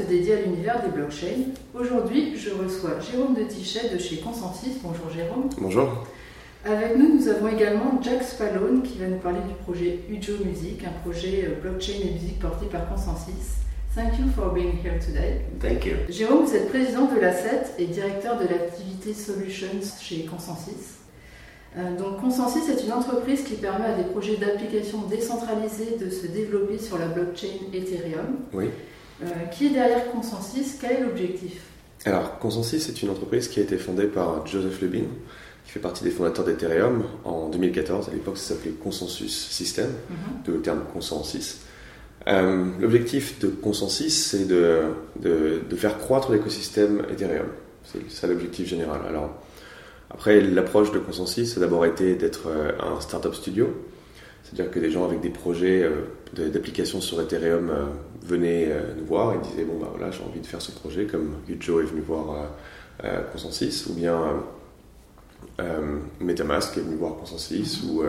podcast dédié à l'univers des blockchains. Aujourd'hui, je reçois Jérôme de Tichet de chez Consensus. Bonjour Jérôme. Bonjour. Avec nous, nous avons également Jack Spallone qui va nous parler du projet Ujo Music, un projet euh, blockchain et musique porté par Consensus. Thank you for being here today. Thank you. Jérôme, vous êtes président de l'Asset et directeur de l'activité Solutions chez Consensus. Euh, donc Consensus est une entreprise qui permet à des projets d'applications décentralisées de se développer sur la blockchain Ethereum. Oui. Euh, qui est derrière Consensus? Quel est l'objectif? Alors, Consensus est une entreprise qui a été fondée par Joseph Lubin, qui fait partie des fondateurs d'Ethereum en 2014. À l'époque, ça s'appelait Consensus System, Mhm. de le terme consensus. Euh, L'objectif de Consensus, c'est de, de, de faire croître l'écosystème Ethereum. C'est ça l'objectif général. Alors, après, l'approche de Consensus a d'abord été d'être euh, un startup studio, c'est-à-dire que des gens avec des projets euh, d'applications sur Ethereum euh, venaient euh, nous voir et disaient bon bah voilà j'ai envie de faire ce projet comme Yujo est venu voir Consensus ou bien MetaMask est venu voir Consensus ou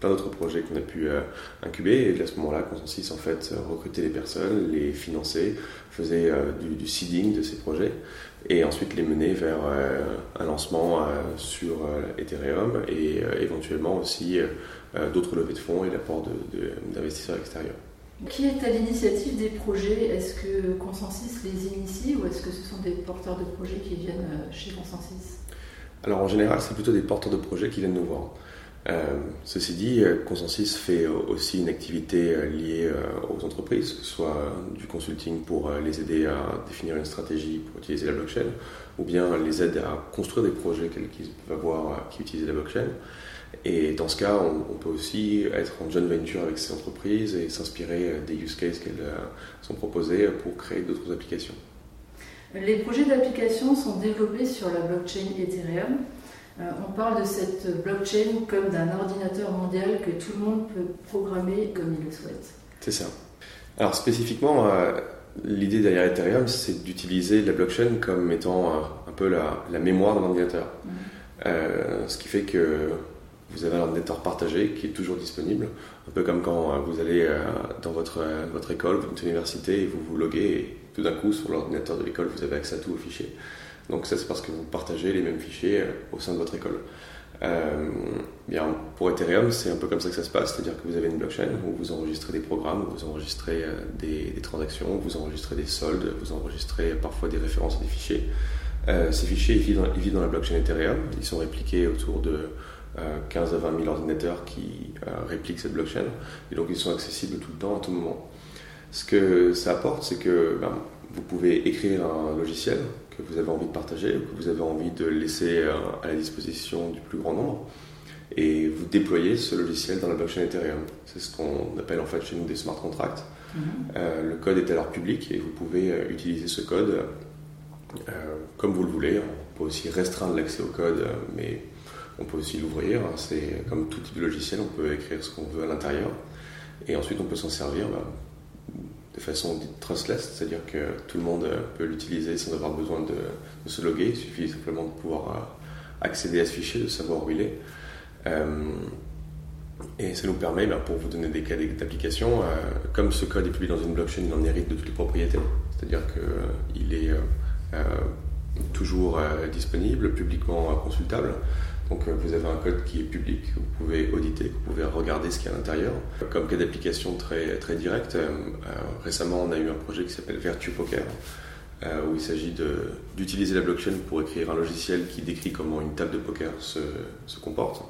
plein d'autres projets qu'on a pu euh, incuber et à ce moment-là Consensus en fait euh, recrutait les personnes, les finançait, faisait euh, du, du seeding de ces projets et ensuite les mener vers euh, un lancement sur Ethereum et éventuellement aussi d'autres levées de fonds et l'apport d'investisseurs extérieurs. Qui est à l'initiative des projets? Est-ce que Consensus les initie ou est-ce que ce sont des porteurs de projets qui viennent chez Consensus? Alors en général, c'est plutôt des porteurs de projets qui viennent nous voir. Euh, ceci dit, euh, Consensus fait euh, aussi une activité liée aux entreprises, que ce soit du consulting pour les aider à définir une stratégie pour utiliser la blockchain, ou bien les aide à construire des projets qu'ils peuvent avoir qui utilisent la blockchain. Et dans ce cas, on, on peut aussi être en joint venture avec ces entreprises et s'inspirer des use cases qu'elles sont proposées pour créer d'autres applications. Les projets d'application sont développés sur la blockchain Ethereum. Euh, on parle de cette blockchain comme d'un ordinateur mondial que tout le monde peut programmer comme il le souhaite. C'est ça. Alors spécifiquement, euh, l'idée derrière Ethereum, c'est d'utiliser la blockchain comme étant euh, un peu la, la mémoire d'un ordinateur. Euh, ce qui fait que vous avez un ordinateur partagé qui est toujours disponible, un peu comme quand vous allez dans votre, votre école, votre université, et vous vous loguez, et tout d'un coup, sur l'ordinateur de l'école, vous avez accès à tous vos fichiers. Donc ça, c'est parce que vous partagez les mêmes fichiers euh, au sein de votre école. Euh, bien, pour Ethereum, c'est un peu comme ça que ça se passe, c'est-à-dire que vous avez une blockchain où vous enregistrez des programmes, vous enregistrez euh, des, transactions, vous enregistrez des soldes, vous enregistrez parfois des références à des fichiers. Ces fichiers ils vivent, dans, la blockchain Ethereum, ils sont répliqués autour de euh, 15 à 20 000 ordinateurs qui répliquent cette blockchain, et donc ils sont accessibles tout le temps, à tout moment. Ce que ça apporte, c'est que ben, vous pouvez écrire un logiciel que vous avez envie de partager, ou que vous avez envie de laisser euh, à la disposition du plus grand nombre, et vous déployez ce logiciel dans la blockchain Ethereum. C'est ce qu'on appelle en fait chez nous des smart contracts. Mhm. Euh, le code est alors public et vous pouvez euh, utiliser ce code euh, comme vous le voulez. On peut aussi restreindre l'accès au code, mais on peut aussi l'ouvrir. C'est comme tout type de logiciel, on peut écrire ce qu'on veut à l'intérieur. Et ensuite, on peut s'en servir bah, de façon dite trustless, c'est-à-dire que tout le monde euh, peut l'utiliser sans avoir besoin de, se loguer. Il suffit simplement de pouvoir euh, accéder à ce fichier, de savoir où il est. Euh, et ça nous permet, ben, pour vous donner des cas d'application, comme ce code est publié dans une blockchain, il en hérite de toutes les propriétés. C'est-à-dire qu'il est toujours disponible, publiquement consultable. Donc euh, vous avez un code qui est public, vous pouvez auditer, vous pouvez regarder ce qu'il y a à l'intérieur. Comme cas d'application très, direct, euh, euh, récemment on a eu un projet qui s'appelle Virtue Poker, où il s'agit d'utiliser la blockchain pour écrire un logiciel qui décrit comment une table de poker se, comporte.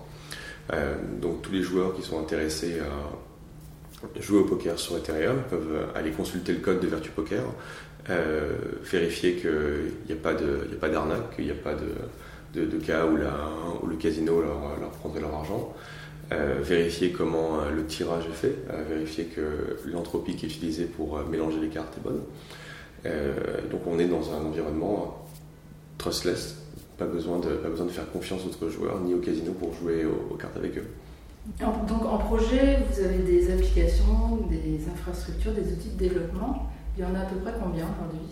Donc tous les joueurs qui sont intéressés à jouer au poker sur Ethereum peuvent aller consulter le code de Virtu Poker, vérifier qu'il n'y a pas d'arnaque, qu'il n'y a pas de, de- cas où, la- où le casino leur, prendrait leur argent, euh, vérifier comment euh, le tirage est fait, euh, vérifier que l'entropie qui est utilisée pour mélanger les cartes est bonne. Donc on est dans un environnement trustless, pas besoin de, pas besoin de faire confiance aux autres joueurs ni au casino pour jouer aux, cartes avec eux. Donc en projet, vous avez des applications, des infrastructures, des outils de développement. Il y en a à peu près combien aujourd'hui?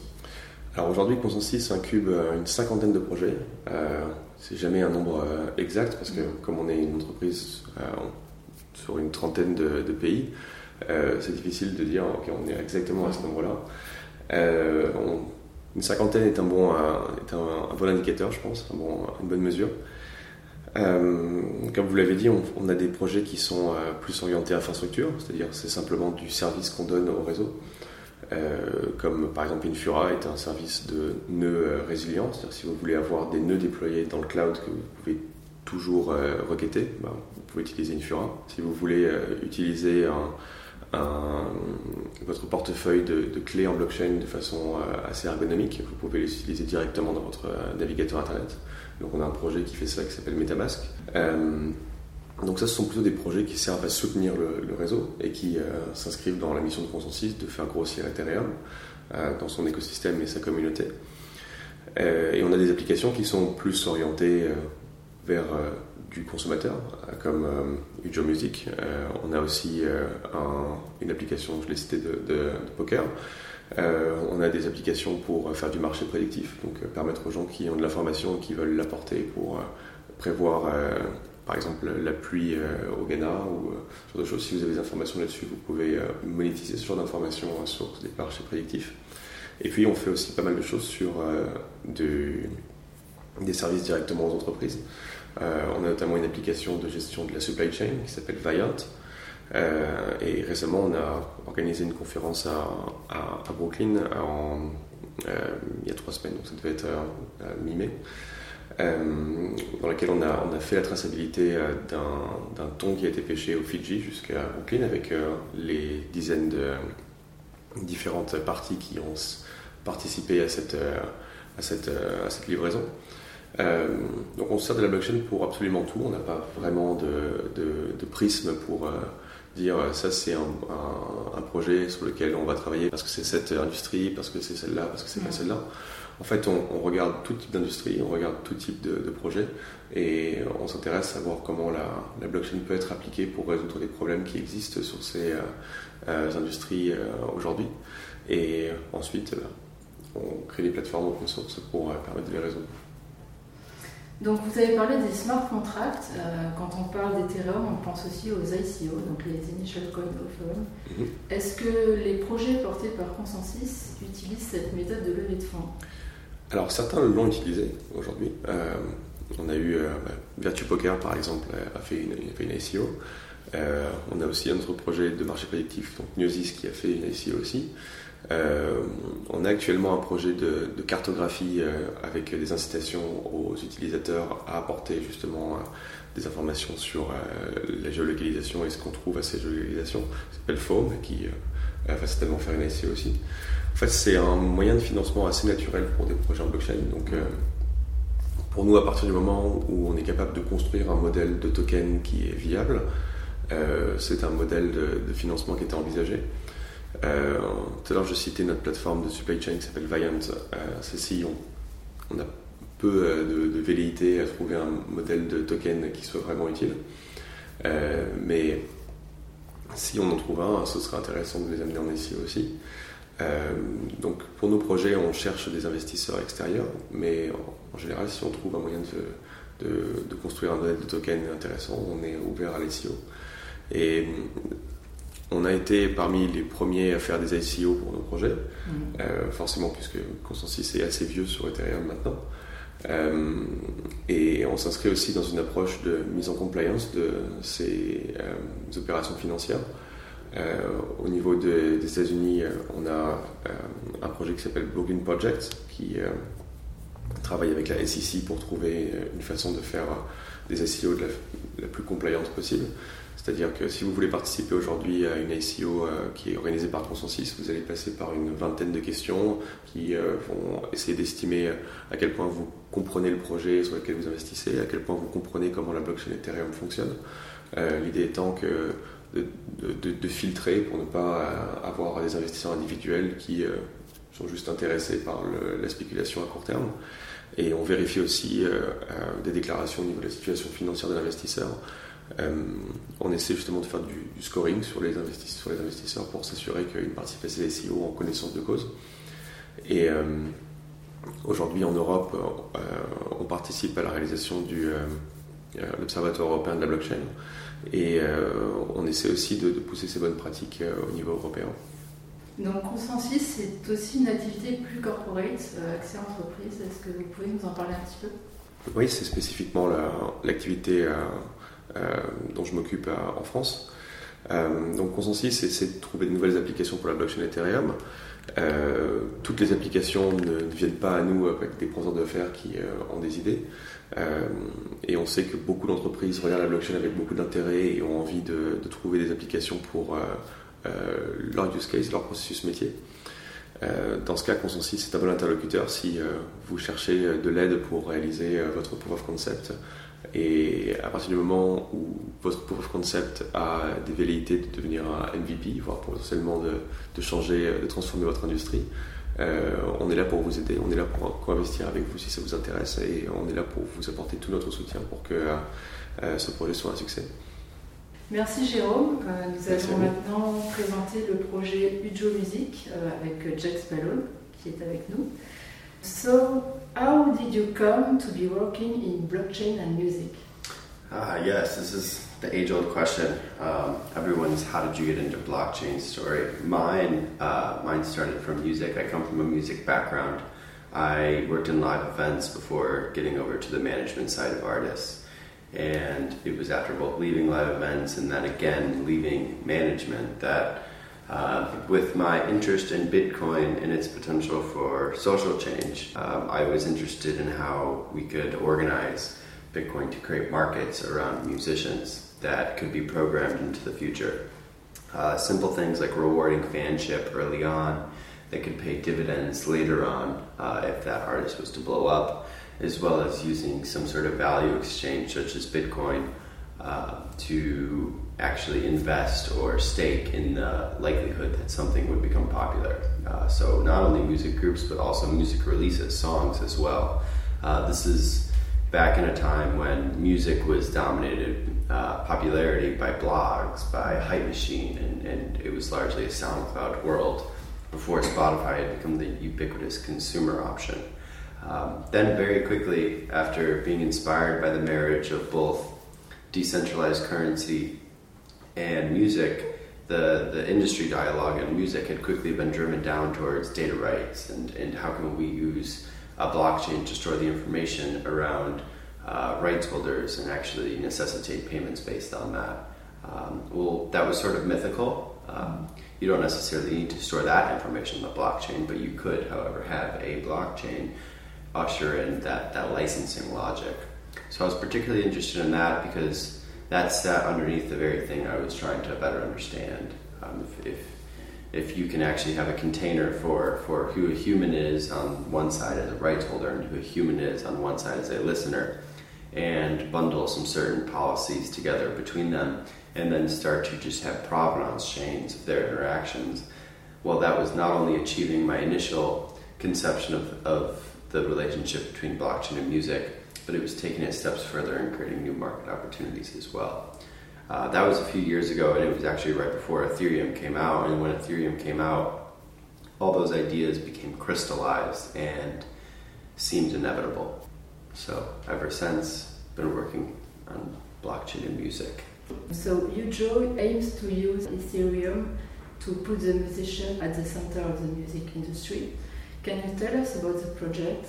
Alors aujourd'hui, Consensus incube euh, une cinquantaine de projets. Euh, c'est jamais un nombre euh, exact parce que comme on est une entreprise euh, sur une trentaine de, de pays, euh, c'est difficile de dire ok on est exactement à ce nombre-là. une cinquantaine est un bon, est un, bon indicateur, je pense, un bon, une bonne mesure. comme vous l'avez dit, on, a des projets qui sont plus orientés à infrastructure, c'est-à-dire c'est simplement du service qu'on donne au réseau. Comme par exemple Infura est un service de nœuds résilients, c'est-à-dire si vous voulez avoir des nœuds déployés dans le cloud que vous pouvez toujours euh, requêter, ben, vous pouvez utiliser Infura. Si vous voulez euh, utiliser votre portefeuille de, clés en blockchain de façon euh, assez ergonomique, vous pouvez les utiliser directement dans votre navigateur Internet. Donc on a un projet qui fait ça qui s'appelle Metamask. Donc ça, ce sont plutôt des projets qui servent à soutenir le, réseau et qui s'inscrivent dans la mission de Consensus de faire grossir Ethereum dans son écosystème et sa communauté. et on a des applications qui sont plus orientées vers euh, du consommateur, comme euh, Ujo Music. Euh, on a aussi une application, je l'ai cité, de, poker. on a des applications pour faire du marché prédictif, donc permettre aux gens qui ont de l'information et qui veulent l'apporter pour prévoir, par exemple, la pluie au Ghana ou ce genre de choses. Si vous avez des informations là-dessus, vous pouvez monétiser ce genre d'informations sur des marchés prédictifs. Et puis, on fait aussi pas mal de choses sur des services directement aux entreprises. Euh, on a notamment une application de gestion de la supply chain qui s'appelle Viant. Euh, et récemment, on a organisé une conférence à, Brooklyn euh, il y a trois semaines, donc ça devait être mi-mai. Dans laquelle on a, on a, fait la traçabilité d'un thon qui a été pêché au Fidji jusqu'à Brooklyn avec les dizaines de différentes parties qui ont participé à cette, à cette, à cette livraison. Euh, donc on se sert de la blockchain pour absolument tout. On n'a pas vraiment de, prisme pour euh, dire euh, ça c'est un, projet sur lequel on va travailler parce que c'est cette industrie, parce que c'est celle-là, parce que c'est pas celle-là. En fait, on, regarde tout type d'industrie, on regarde tout type de, projet et on s'intéresse à voir comment la, blockchain peut être appliquée pour résoudre des problèmes qui existent sur ces industries aujourd'hui. Et ensuite, on crée des plateformes open source pour permettre de les résoudre. Donc vous avez parlé des smart contracts. Euh, quand on parle d'Ethereum, on pense aussi aux ICO, donc les Initial Coin Offering. Mhm. Est-ce que les projets portés par Consensus utilisent cette méthode de levée de fonds? Alors certains l'ont utilisé aujourd'hui. Euh, on a eu euh, Virtue Poker par exemple a fait une, a une ICO. on a aussi un autre projet de marché prédictif, donc Gnosis qui a fait une ICO aussi. Euh, on a actuellement un projet de, cartographie euh, avec des incitations aux utilisateurs à apporter justement euh, des informations sur la géolocalisation et ce qu'on trouve à ces géolocalisations. Ça s'appelle Foam, qui va certainement faire une essai aussi. En fait, c'est un moyen de financement assez naturel pour des projets en blockchain. Donc, pour nous, à partir du moment où on est capable de construire un modèle de token qui est viable, c'est un modèle de, financement qui était envisagé. Euh, tout à l'heure, je citais notre plateforme de supply chain qui s'appelle Viant. Euh, celle-ci, on, a peu euh, de, velléité à trouver un modèle de token qui soit vraiment utile. mais si on en trouve un, ce serait intéressant de les amener en ici aussi. Donc pour nos projets, on cherche des investisseurs extérieurs, mais en, général, si on trouve un moyen de, de, construire un modèle de token intéressant, on est ouvert à l'ICO. Et on a été parmi les premiers à faire des ICO pour nos projets, mm. euh, forcément puisque Consensus est assez vieux sur Ethereum maintenant. Euh, et on s'inscrit aussi dans une approche de mise en compliance de ces euh, opérations financières. Au niveau des États-Unis, on a un projet qui s'appelle Blogging Project qui travaille avec la SEC pour trouver une façon de faire des ICO de la, la plus compliante possible. C'est-à-dire que si vous voulez participer aujourd'hui à une ICO euh, qui est organisée par Consensus, vous allez passer par une vingtaine de questions qui euh, vont essayer d'estimer à quel point vous comprenez le projet sur lequel vous investissez, à quel point vous comprenez comment la blockchain Ethereum fonctionne. Euh, l'idée étant que de, filtrer pour ne pas avoir des investisseurs individuels qui sont juste intéressés par la spéculation à court terme. Et on vérifie aussi des déclarations au niveau de la situation financière de l'investisseur euh, on essaie justement de faire du, scoring sur les, investisseurs pour s'assurer qu'ils participent à ces SEO en connaissance de cause. Et euh, aujourd'hui en Europe, euh, on participe à la réalisation de l'Observatoire européen de la blockchain et on essaie aussi de, pousser ces bonnes pratiques au niveau européen. Donc Consensus, c'est aussi une activité plus corporate, euh, accès entreprise. Est-ce que vous pouvez nous en parler un petit peu? Oui, c'est spécifiquement l'activité euh, euh, dont je m'occupe en France. donc Consensus, c'est de trouver de nouvelles applications pour la blockchain Ethereum. Toutes les applications ne, viennent pas à nous avec des professeurs d'affaires qui ont des idées. et on sait que beaucoup d'entreprises regardent la blockchain avec beaucoup d'intérêt et ont envie de, trouver des applications pour euh, leur use case, leur processus métier. Euh, dans ce cas, Consensus c'est un bon interlocuteur si euh, vous cherchez de l'aide pour réaliser votre proof of concept. Et à partir du moment où votre proof of concept a des velléités de devenir un MVP, voire potentiellement de, de changer, de transformer votre industrie, on est là pour vous aider, on est là pour co-investir avec vous si ça vous intéresse et on est là pour vous apporter tout notre soutien pour que ce projet soit un succès. Merci Jérôme. Euh, nous allons maintenant présenter le projet Ujo Music euh, avec Jack Spallone qui est avec nous. So, how did you come to be working in blockchain and music? Ah, yes, this is the age old question. Um, everyone's how did you get into blockchain story? Mine, uh, mine started from music. I come from a music background. I worked in live events before getting over to the management side of artists. And it was after both leaving live events and then again leaving management that, uh, with my interest in Bitcoin and its potential for social change, um, I was interested in how we could organize Bitcoin to create markets around musicians that could be programmed into the future. Uh, simple things like rewarding fanship early on that could pay dividends later on uh, if that artist was to blow up as well as using some sort of value exchange such as Bitcoin uh, to actually invest or stake in the likelihood that something would become popular. Uh, so, not only music groups, but also music releases, songs as well. Uh, this is back in a time when music was dominated uh, popularity by blogs, by Hype Machine, and, and it was largely a SoundCloud world before Spotify had become the ubiquitous consumer option. Um, then, very quickly, after being inspired by the marriage of both decentralized currency and music, the, the industry dialogue and music had quickly been driven down towards data rights and, and how can we use a blockchain to store the information around uh, rights holders and actually necessitate payments based on that. Um, well, that was sort of mythical. Um, you don't necessarily need to store that information in the blockchain, but you could, however, have a blockchain usher in that, that licensing logic. So I was particularly interested in that because that sat underneath the very thing I was trying to better understand. Um, if, if, if you can actually have a container for, for who a human is on one side as a rights holder and who a human is on one side as a listener, and bundle some certain policies together between them, and then start to just have provenance chains of their interactions. Well, that was not only achieving my initial conception of, of the relationship between blockchain and music, but it was taking it steps further and creating new market opportunities as well. Uh, that was a few years ago, and it was actually right before Ethereum came out. And when Ethereum came out, all those ideas became crystallized and seemed inevitable. So ever since, been working on blockchain and music. So Ujo aims to use Ethereum to put the musician at the center of the music industry. Can you tell us about the project?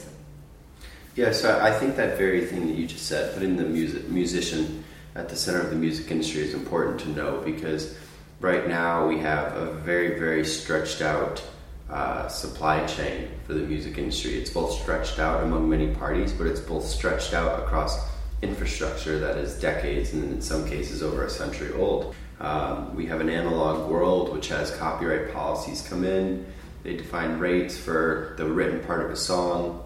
Yeah, so I think that very thing that you just said, putting the music musician at the center of the music industry is important to know because right now we have a very, very stretched out uh, supply chain for the music industry. It's both stretched out among many parties, but it's both stretched out across infrastructure that is decades and in some cases over a century old. Um, we have an analog world which has copyright policies come in they define rates for the written part of a song,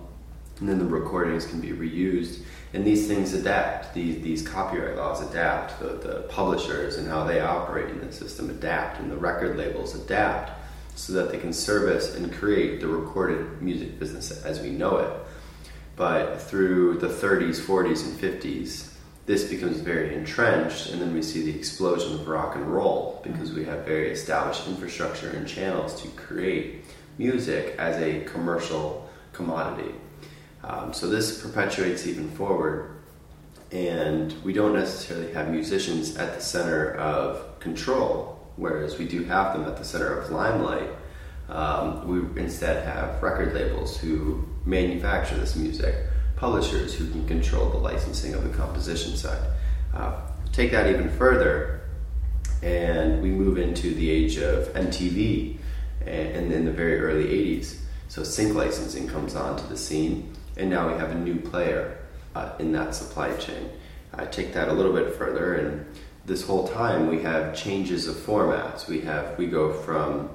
and then the recordings can be reused. And these things adapt. These, these copyright laws adapt. The, the publishers and how they operate in the system adapt, and the record labels adapt so that they can service and create the recorded music business as we know it. But through the 30s, 40s, and 50s, this becomes very entrenched, and then we see the explosion of rock and roll because we have very established infrastructure and channels to create music as a commercial commodity. Um, so this perpetuates even forward, and we don't necessarily have musicians at the center of control, whereas we do have them at the center of limelight. Um, we instead have record labels who manufacture this music, publishers who can control the licensing of the composition side. Uh, take that even further, and we move into the age of MTV and in the very early 80s. So sync licensing comes onto the scene, and now we have a new player uh, in that supply chain. I take that a little bit further, and this whole time we have changes of formats. We have we go from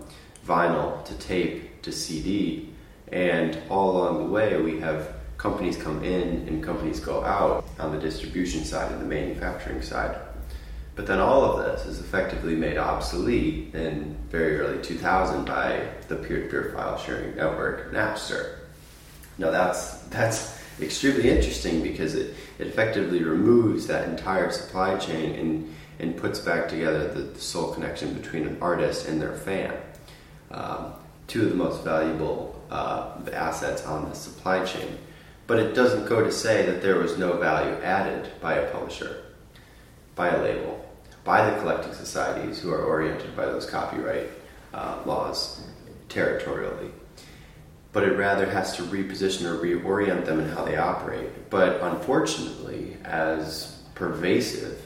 vinyl to tape to CD, and all along the way we have companies come in and companies go out on the distribution side and the manufacturing side. But then all of this is effectively made obsolete in very early 2000 by the peer-to-peer file sharing network Napster. Now that's that's extremely interesting because it, it effectively removes that entire supply chain and, and puts back together the, the sole connection between an artist and their fan. Um, two of the most valuable uh, assets on the supply chain. But it doesn't go to say that there was no value added by a publisher, by a label, by the collecting societies who are oriented by those copyright uh, laws territorially but it rather has to reposition or reorient them in how they operate. But unfortunately, as pervasive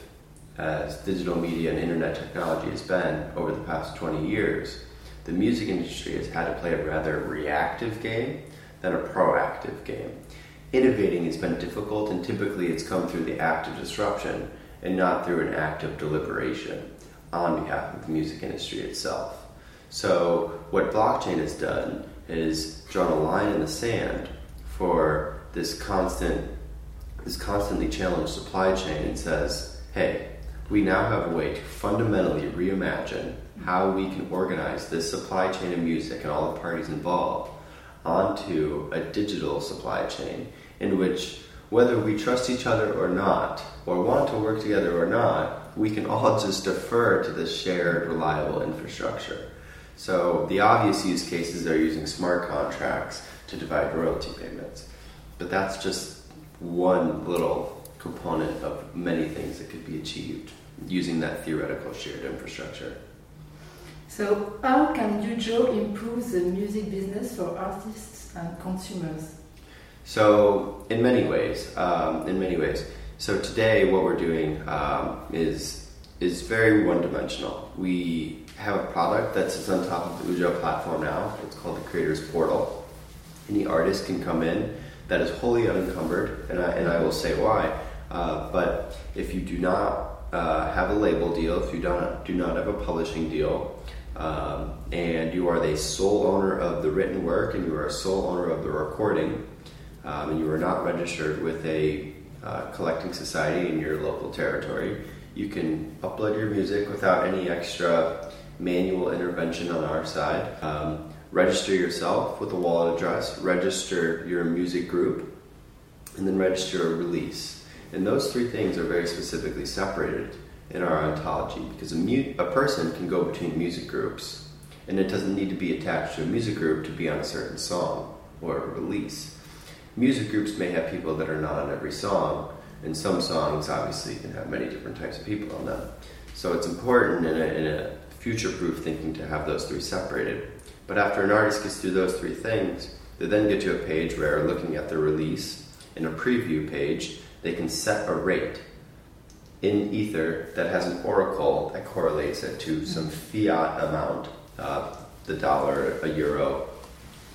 as digital media and internet technology has been over the past 20 years, the music industry has had to play a rather reactive game than a proactive game. Innovating has been difficult, and typically it's come through the act of disruption and not through an act of deliberation on behalf of the music industry itself. So, what blockchain has done is drawn a line in the sand for this constant, this constantly challenged supply chain and says, hey, we now have a way to fundamentally reimagine how we can organize this supply chain of music and all the parties involved onto a digital supply chain in which whether we trust each other or not, or want to work together or not, we can all just defer to this shared, reliable infrastructure. So the obvious use cases are using smart contracts to divide royalty payments. But that's just one little component of many things that could be achieved using that theoretical shared infrastructure. So, how can UJO improve the music business for artists and consumers? So, in many ways, um, in many ways. So today, what we're doing um, is is very one-dimensional. We have a product that sits on top of the UJO platform now. It's called the Creators Portal. Any artist can come in that is wholly unencumbered, and I, and I will say why. Uh, but if you do not uh, have a label deal, if you don't, do not have a publishing deal, um, and you are the sole owner of the written work and you are a sole owner of the recording, um, and you are not registered with a uh, collecting society in your local territory, you can upload your music without any extra manual intervention on our side. Um, register yourself with a wallet address, register your music group, and then register a release. And those three things are very specifically separated in our ontology because a, mu- a person can go between music groups and it doesn't need to be attached to a music group to be on a certain song or a release. Music groups may have people that are not on every song, and some songs obviously can have many different types of people on them. So it's important in a, in a future proof thinking to have those three separated. But after an artist gets through those three things, they then get to a page where, looking at the release in a preview page, they can set a rate in Ether that has an oracle that correlates it to some fiat amount, uh, the dollar, a euro,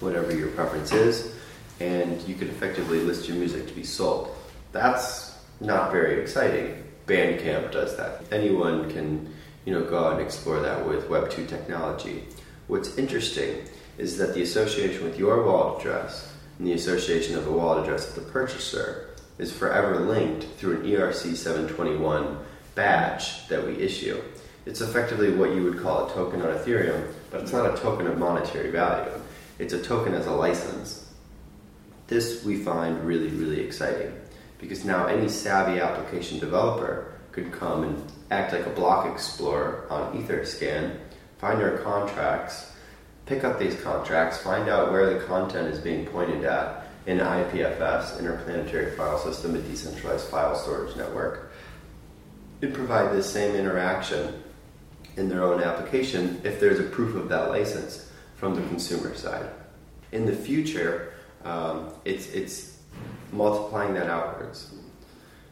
whatever your preference is, and you can effectively list your music to be sold. That's not very exciting. Bandcamp does that. Anyone can you know, go out and explore that with Web 2 technology. What's interesting is that the association with your wallet address and the association of the wallet address of the purchaser is forever linked through an ERC 721 badge that we issue. It's effectively what you would call a token on Ethereum, but it's not a token of monetary value. It's a token as a license. This we find really, really exciting because now any savvy application developer could come and act like a block explorer on Etherscan, find our contracts, pick up these contracts, find out where the content is being pointed at in IPFS, Interplanetary File System, a decentralized file storage network, and provide this same interaction in their own application if there's a proof of that license from the consumer side. In the future, um, it's, it's multiplying that outwards.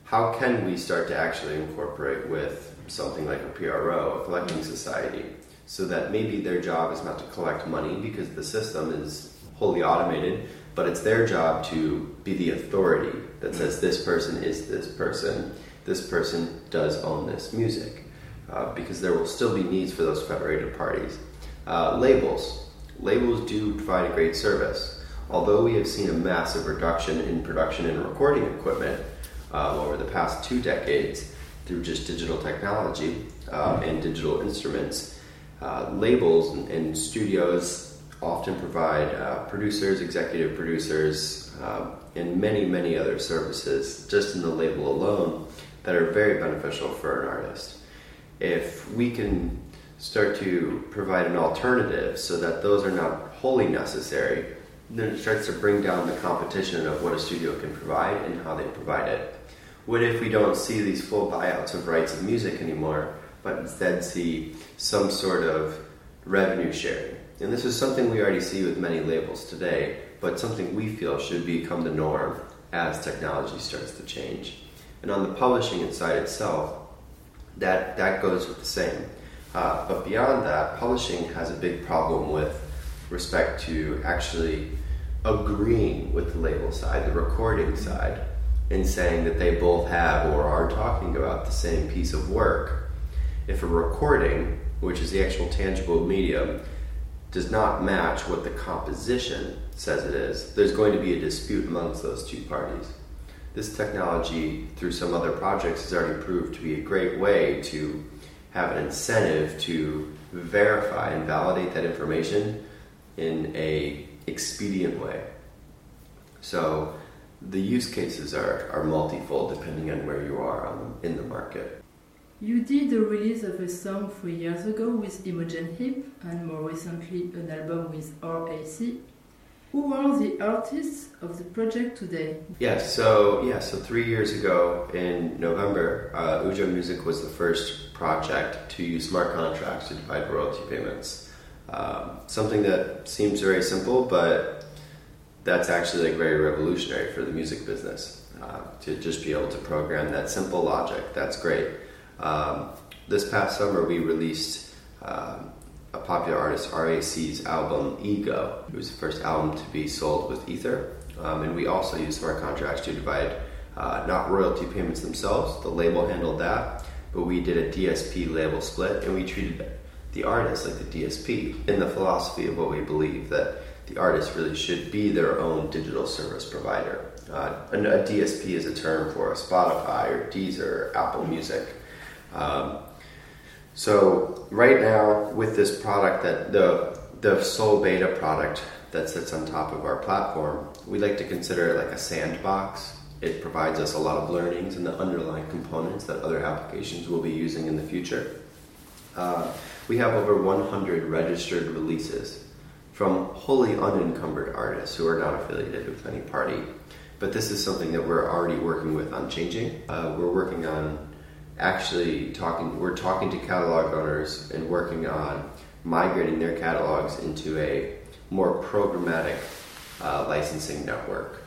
How can we start to actually incorporate with something like a PRO, a collecting society, so that maybe their job is not to collect money because the system is wholly automated, but it's their job to be the authority that says this person is this person, this person does own this music, uh, because there will still be needs for those federated parties. Uh, labels. Labels do provide a great service. Although we have seen a massive reduction in production and recording equipment uh, over the past two decades through just digital technology um, and digital instruments, uh, labels and, and, studios often provide uh, producers, executive producers, um, and many, many other services just in the label alone that are very beneficial for an artist. If we can start to provide an alternative so that those are not wholly necessary, then it starts to bring down the competition of what a studio can provide and how they provide it. What if we don't see these full buyouts of rights of music anymore, but instead see some sort of revenue sharing? And this is something we already see with many labels today, but something we feel should become the norm as technology starts to change. And on the publishing side itself, that, that goes with the same. Uh, but beyond that, publishing has a big problem with respect to actually agreeing with the label side, the recording side, and saying that they both have or are talking about the same piece of work. If a recording, which is the actual tangible medium, does not match what the composition says it is, there's going to be a dispute amongst those two parties. This technology, through some other projects, has already proved to be a great way to have an incentive to verify and validate that information in a expedient way. So the use cases are, are multifold depending on where you are um, in the market. You did the release of a song three years ago with Imogen Heap and more recently an album with RAC. Who are the artists of the project today? Yeah, so yeah, so three years ago in November, uh, Ujo Music was the first project to use smart contracts to divide royalty payments. Um, something that seems very simple, but that's actually like very revolutionary for the music business. Uh, to just be able to program that simple logic, that's great. Um, this past summer, we released um, a popular artist RAC's album Ego. It was the first album to be sold with Ether, um, and we also used smart contracts to divide uh, not royalty payments themselves. The label handled that, but we did a DSP label split, and we treated the artist like the DSP in the philosophy of what we believe that the artist really should be their own digital service provider. Uh, a, DSP is a term for a Spotify or Deezer or Apple Music. Um, so right now, with this product that the the sole beta product that sits on top of our platform, we like to consider it like a sandbox. It provides us a lot of learnings and the underlying components that other applications will be using in the future. Uh, we have over 100 registered releases from wholly unencumbered artists who are not affiliated with any party. But this is something that we're already working with on changing. Uh, we're working on actually talking, we're talking to catalog owners and working on migrating their catalogs into a more programmatic uh, licensing network,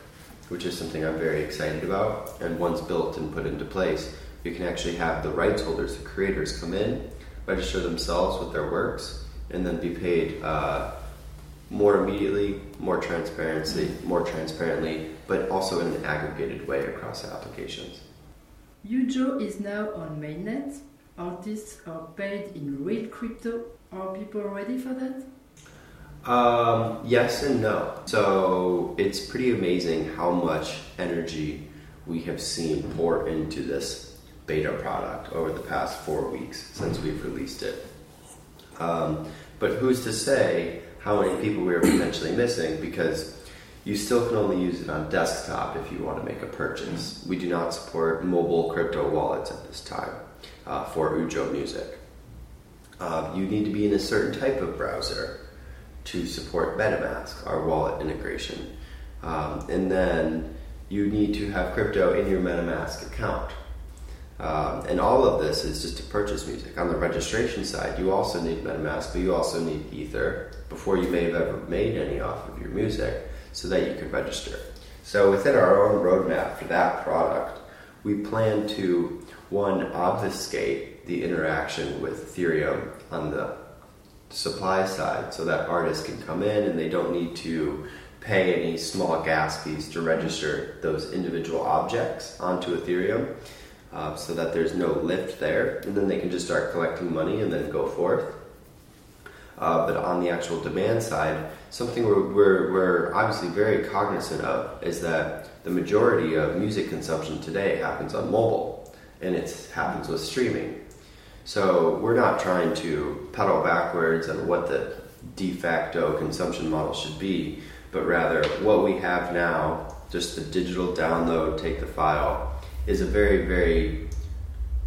which is something I'm very excited about. And once built and put into place, we can actually have the rights holders, the creators, come in, register themselves with their works, and then be paid uh, more immediately, more transparency, more transparently, but also in an aggregated way across applications. Ujo is now on mainnet. Artists are paid in real crypto. Are people ready for that? Um, yes and no. So it's pretty amazing how much energy we have seen pour into this beta product over the past four weeks since we've released it. Um, but who's to say how many people we are potentially missing because you still can only use it on desktop if you want to make a purchase. We do not support mobile crypto wallets at this time uh, for Ujo Music. Uh, you need to be in a certain type of browser to support MetaMask, our wallet integration. Um, and then you need to have crypto in your MetaMask account. Um, and all of this is just to purchase music. On the registration side, you also need MetaMask, but you also need Ether before you may have ever made any off of your music so that you can register. So within our own roadmap for that product, we plan to one obfuscate the interaction with Ethereum on the supply side so that artists can come in and they don't need to pay any small gas fees to register those individual objects onto Ethereum uh, so that there's no lift there and then they can just start collecting money and then go forth. Uh, but on the actual demand side, something we're, we're, we're obviously very cognizant of is that the majority of music consumption today happens on mobile and it happens with streaming. So we're not trying to pedal backwards on what the de facto consumption model should be, but rather what we have now, just the digital download, take the file, is a very, very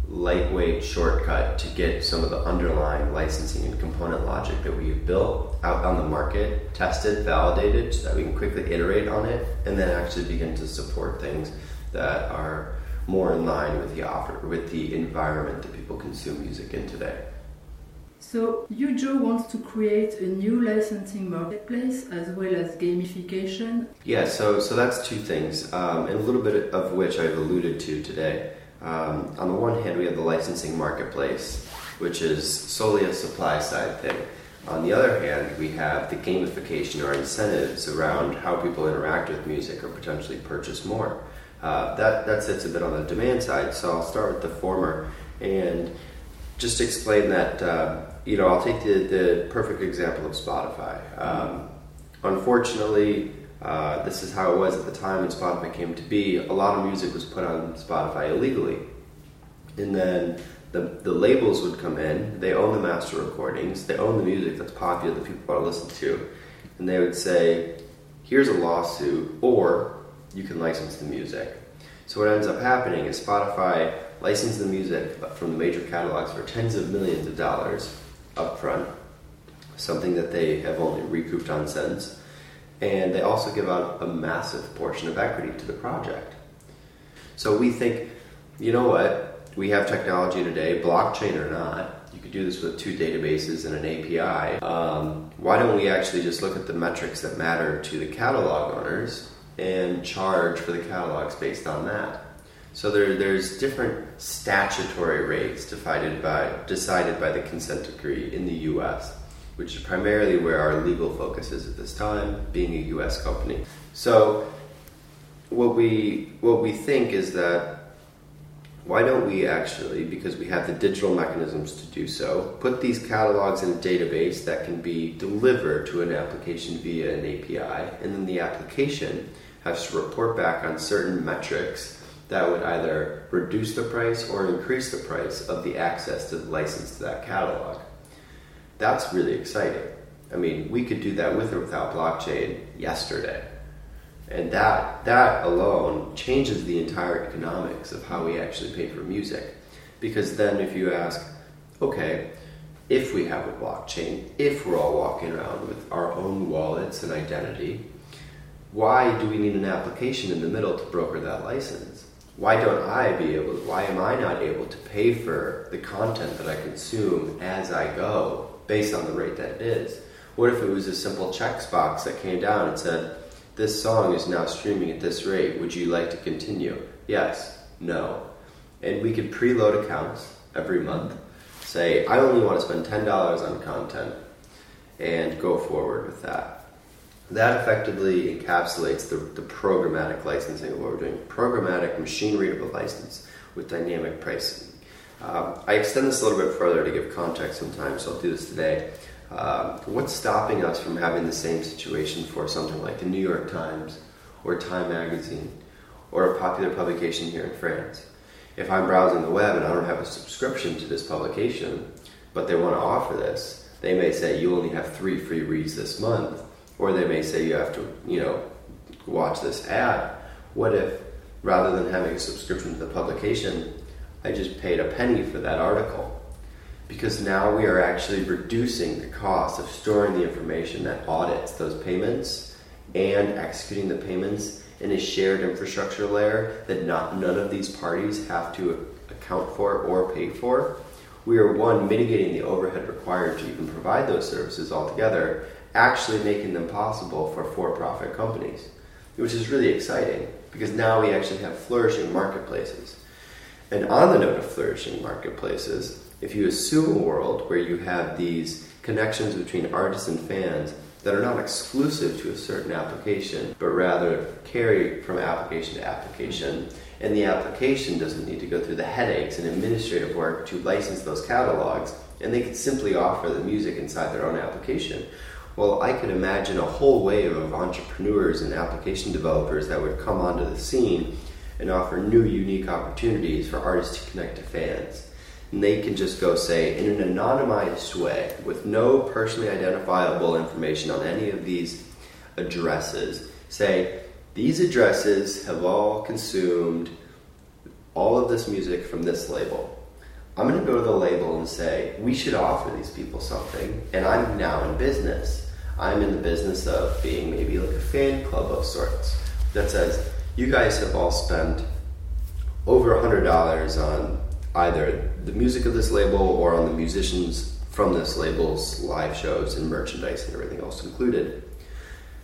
lightweight shortcut to get some of the underlying licensing and component logic that we've built out on the market, tested, validated, so that we can quickly iterate on it, and then actually begin to support things that are more in line with the offer, with the environment that people consume music in today. So, Ujo wants to create a new licensing marketplace as well as gamification. Yeah, so so that's two things, um, and a little bit of which I've alluded to today. Um, on the one hand, we have the licensing marketplace, which is solely a supply side thing. On the other hand, we have the gamification or incentives around how people interact with music or potentially purchase more. Uh, that, that sits a bit on the demand side, so I'll start with the former and just explain that, uh, you know, I'll take the, the perfect example of Spotify. Um, unfortunately, uh, this is how it was at the time when Spotify came to be. A lot of music was put on Spotify illegally. And then the, the labels would come in, they own the master recordings, they own the music that's popular that people want to listen to, and they would say, here's a lawsuit, or you can license the music. So what ends up happening is Spotify licenses the music from the major catalogs for tens of millions of dollars upfront, something that they have only recouped on since, and they also give out a massive portion of equity to the project. So we think, you know what, we have technology today, blockchain or not, you could do this with two databases and an API. Um, why don't we actually just look at the metrics that matter to the catalog owners and charge for the catalogs based on that. So there, there's different statutory rates decided by, decided by the consent decree in the U.S., which is primarily where our legal focus is at this time, being a U.S. company. So what we what we think is that why don't we actually, because we have the digital mechanisms to do so, put these catalogs in a database that can be delivered to an application via an API, and then the application has to report back on certain metrics that would either reduce the price or increase the price of the access to the license to that catalog. That's really exciting. I mean, we could do that with or without blockchain yesterday. And that, that alone changes the entire economics of how we actually pay for music. Because then, if you ask, okay, if we have a blockchain, if we're all walking around with our own wallets and identity, why do we need an application in the middle to broker that license? Why don't I be able why am I not able to pay for the content that I consume as I go based on the rate that it is? What if it was a simple checks box that came down and said, this song is now streaming at this rate, would you like to continue? Yes, no. And we could preload accounts every month, say, I only want to spend $10 on content, and go forward with that that effectively encapsulates the, the programmatic licensing of what we're doing. Programmatic machine readable license with dynamic pricing. Um, I extend this a little bit further to give context sometimes, so I'll do this today. Um, what's stopping us from having the same situation for something like the New York Times or Time Magazine or a popular publication here in France? If I'm browsing the web and I don't have a subscription to this publication, but they want to offer this, they may say you only have three free reads this month or they may say you have to, you know, watch this ad. What if, rather than having a subscription to the publication, I just paid a penny for that article? Because now we are actually reducing the cost of storing the information that audits those payments and executing the payments in a shared infrastructure layer that not none of these parties have to account for or pay for, we are one mitigating the overhead required to even provide those services altogether, actually making them possible for for-profit companies, which is really exciting because now we actually have flourishing marketplaces. And on the note of flourishing marketplaces, if you assume a world where you have these connections between artists and fans that are not exclusive to a certain application, but rather carry from application to application, and the application doesn't need to go through the headaches and administrative work to license those catalogs, and they can simply offer the music inside their own application. Well, I could imagine a whole wave of entrepreneurs and application developers that would come onto the scene and offer new, unique opportunities for artists to connect to fans. And they can just go say, in an anonymized way, with no personally identifiable information on any of these addresses, say, these addresses have all consumed all of this music from this label. I'm going to go to the label and say, we should offer these people something, and I'm now in business. I'm in the business of being maybe like a fan club of sorts that says, you guys have all spent over $100 on either the music of this label or on the musicians from this label's live shows and merchandise and everything else included.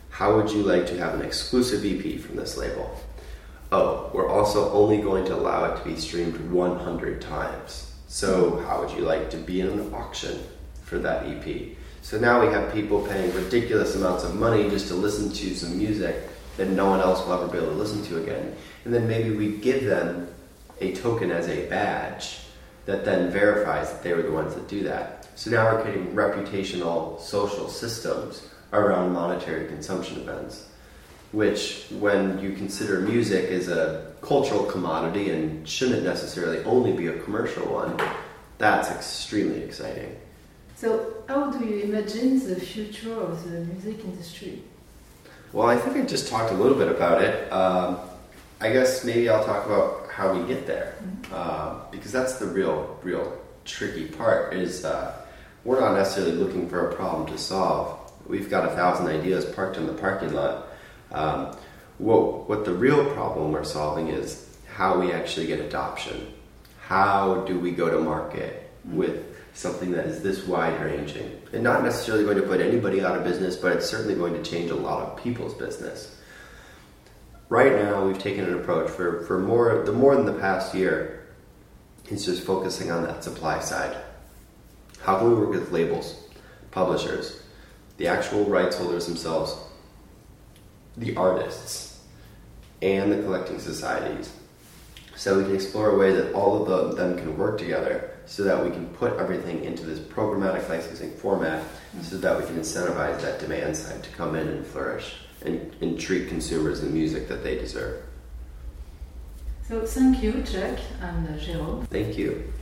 How would you like to have an exclusive EP from this label? Oh, we're also only going to allow it to be streamed 100 times. So, how would you like to be in an auction for that EP? So now we have people paying ridiculous amounts of money just to listen to some music that no one else will ever be able to listen to again. And then maybe we give them a token as a badge that then verifies that they were the ones that do that. So now we're creating reputational social systems around monetary consumption events, which, when you consider music as a cultural commodity and shouldn't necessarily only be a commercial one, that's extremely exciting. So, how do you imagine the future of the music industry? Well, I think I just talked a little bit about it. Um, I guess maybe I'll talk about how we get there, mm-hmm. uh, because that's the real, real tricky part. Is uh, we're not necessarily looking for a problem to solve. We've got a thousand ideas parked in the parking lot. Um, what, what the real problem we're solving is how we actually get adoption. How do we go to market mm-hmm. with something that is this wide ranging and not necessarily going to put anybody out of business, but it's certainly going to change a lot of people's business. Right now, we've taken an approach for, for more the more than the past year. It's just focusing on that supply side. How can we work with labels, publishers, the actual rights holders themselves, the artists, and the collecting societies, so we can explore a way that all of the, them can work together so that we can put everything into this programmatic licensing format so that we can incentivize that demand side to come in and flourish and, and treat consumers the music that they deserve. So thank you, Jack and uh, Jérôme. Thank you.